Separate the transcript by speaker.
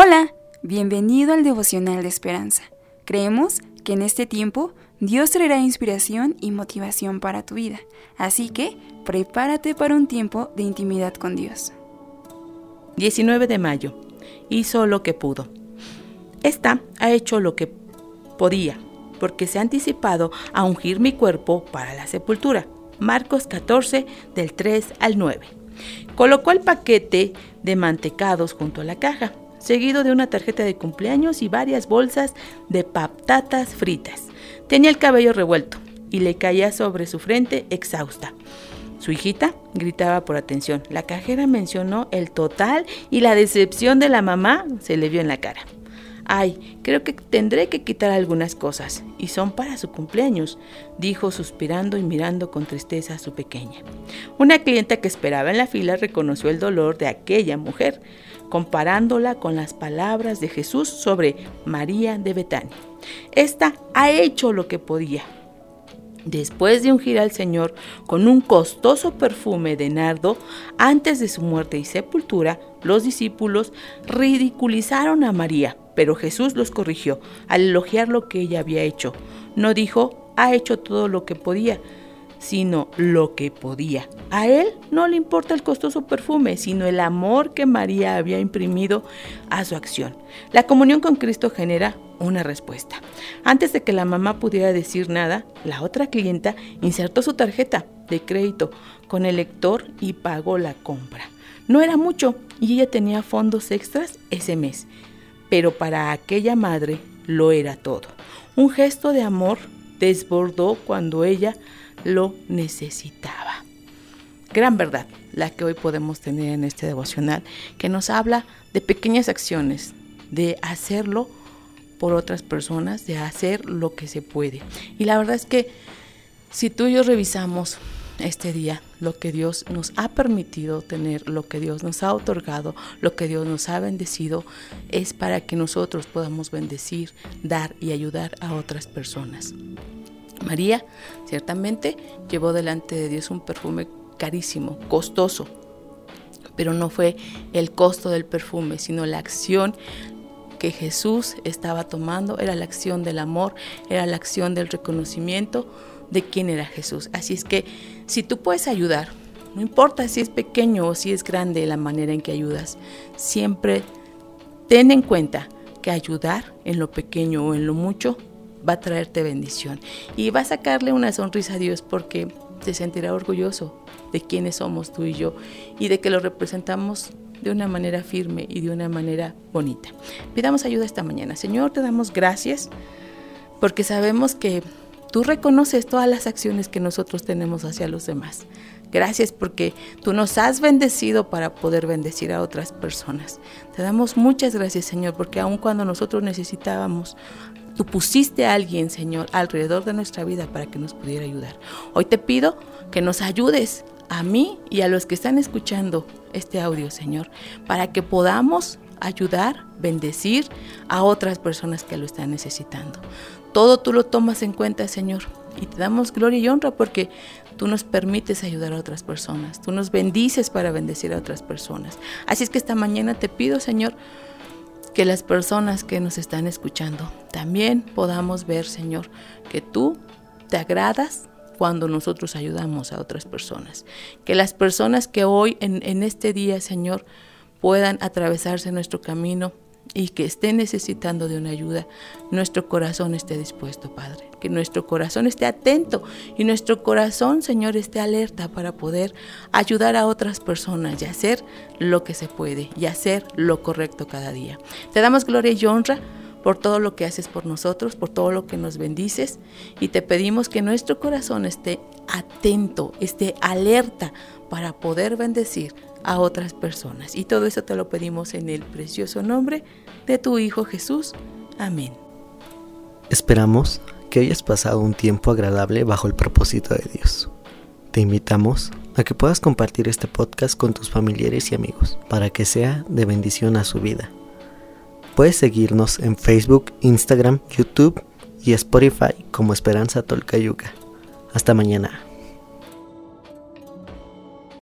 Speaker 1: Hola, bienvenido al devocional de esperanza. Creemos que en este tiempo Dios traerá inspiración y motivación para tu vida, así que prepárate para un tiempo de intimidad con Dios.
Speaker 2: 19 de mayo. Hizo lo que pudo. Esta ha hecho lo que podía, porque se ha anticipado a ungir mi cuerpo para la sepultura. Marcos 14, del 3 al 9. Colocó el paquete de mantecados junto a la caja seguido de una tarjeta de cumpleaños y varias bolsas de patatas fritas. Tenía el cabello revuelto y le caía sobre su frente exhausta. Su hijita gritaba por atención. La cajera mencionó el total y la decepción de la mamá se le vio en la cara. Ay, creo que tendré que quitar algunas cosas, y son para su cumpleaños, dijo suspirando y mirando con tristeza a su pequeña. Una clienta que esperaba en la fila reconoció el dolor de aquella mujer comparándola con las palabras de Jesús sobre María de Betania. Esta ha hecho lo que podía. Después de ungir al Señor con un costoso perfume de nardo, antes de su muerte y sepultura, los discípulos ridiculizaron a María, pero Jesús los corrigió al elogiar lo que ella había hecho. No dijo, ha hecho todo lo que podía, sino lo que podía. A él no le importa el costoso perfume, sino el amor que María había imprimido a su acción. La comunión con Cristo genera una respuesta. Antes de que la mamá pudiera decir nada, la otra clienta insertó su tarjeta de crédito con el lector y pagó la compra. No era mucho y ella tenía fondos extras ese mes, pero para aquella madre lo era todo. Un gesto de amor desbordó cuando ella lo necesitaba. Gran verdad la que hoy podemos tener en este devocional, que nos habla de pequeñas acciones, de hacerlo por otras personas, de hacer lo que se puede. Y la verdad es que si tú y yo revisamos este día, lo que Dios nos ha permitido tener, lo que Dios nos ha otorgado, lo que Dios nos ha bendecido, es para que nosotros podamos bendecir, dar y ayudar a otras personas. María ciertamente llevó delante de Dios un perfume carísimo, costoso, pero no fue el costo del perfume, sino la acción que Jesús estaba tomando, era la acción del amor, era la acción del reconocimiento de quién era Jesús. Así es que si tú puedes ayudar, no importa si es pequeño o si es grande la manera en que ayudas, siempre ten en cuenta que ayudar en lo pequeño o en lo mucho va a traerte bendición y va a sacarle una sonrisa a Dios porque se sentirá orgulloso de quiénes somos tú y yo y de que lo representamos de una manera firme y de una manera bonita. Pidamos ayuda esta mañana. Señor, te damos gracias porque sabemos que tú reconoces todas las acciones que nosotros tenemos hacia los demás. Gracias porque tú nos has bendecido para poder bendecir a otras personas. Te damos muchas gracias, Señor, porque aun cuando nosotros necesitábamos Tú pusiste a alguien, Señor, alrededor de nuestra vida para que nos pudiera ayudar. Hoy te pido que nos ayudes a mí y a los que están escuchando este audio, Señor, para que podamos ayudar, bendecir a otras personas que lo están necesitando. Todo tú lo tomas en cuenta, Señor, y te damos gloria y honra porque tú nos permites ayudar a otras personas, tú nos bendices para bendecir a otras personas. Así es que esta mañana te pido, Señor, que las personas que nos están escuchando también podamos ver, Señor, que tú te agradas cuando nosotros ayudamos a otras personas. Que las personas que hoy en, este día, Señor, puedan atravesarse nuestro camino y que esté necesitando de una ayuda, nuestro corazón esté dispuesto, Padre. Que nuestro corazón esté atento y nuestro corazón, Señor, esté alerta para poder ayudar a otras personas y hacer lo que se puede y hacer lo correcto cada día. Te damos gloria y honra por todo lo que haces por nosotros, por todo lo que nos bendices y te pedimos que nuestro corazón esté atento, esté alerta para poder bendecir a otras personas. Y todo eso te lo pedimos en el precioso nombre de tu Hijo Jesús. Amén.
Speaker 3: Esperamos que hayas pasado un tiempo agradable bajo el propósito de Dios. Te invitamos a que puedas compartir este podcast con tus familiares y amigos para que sea de bendición a su vida. Puedes seguirnos en Facebook, Instagram, YouTube y Spotify como Esperanza Tolcayuca. Hasta mañana.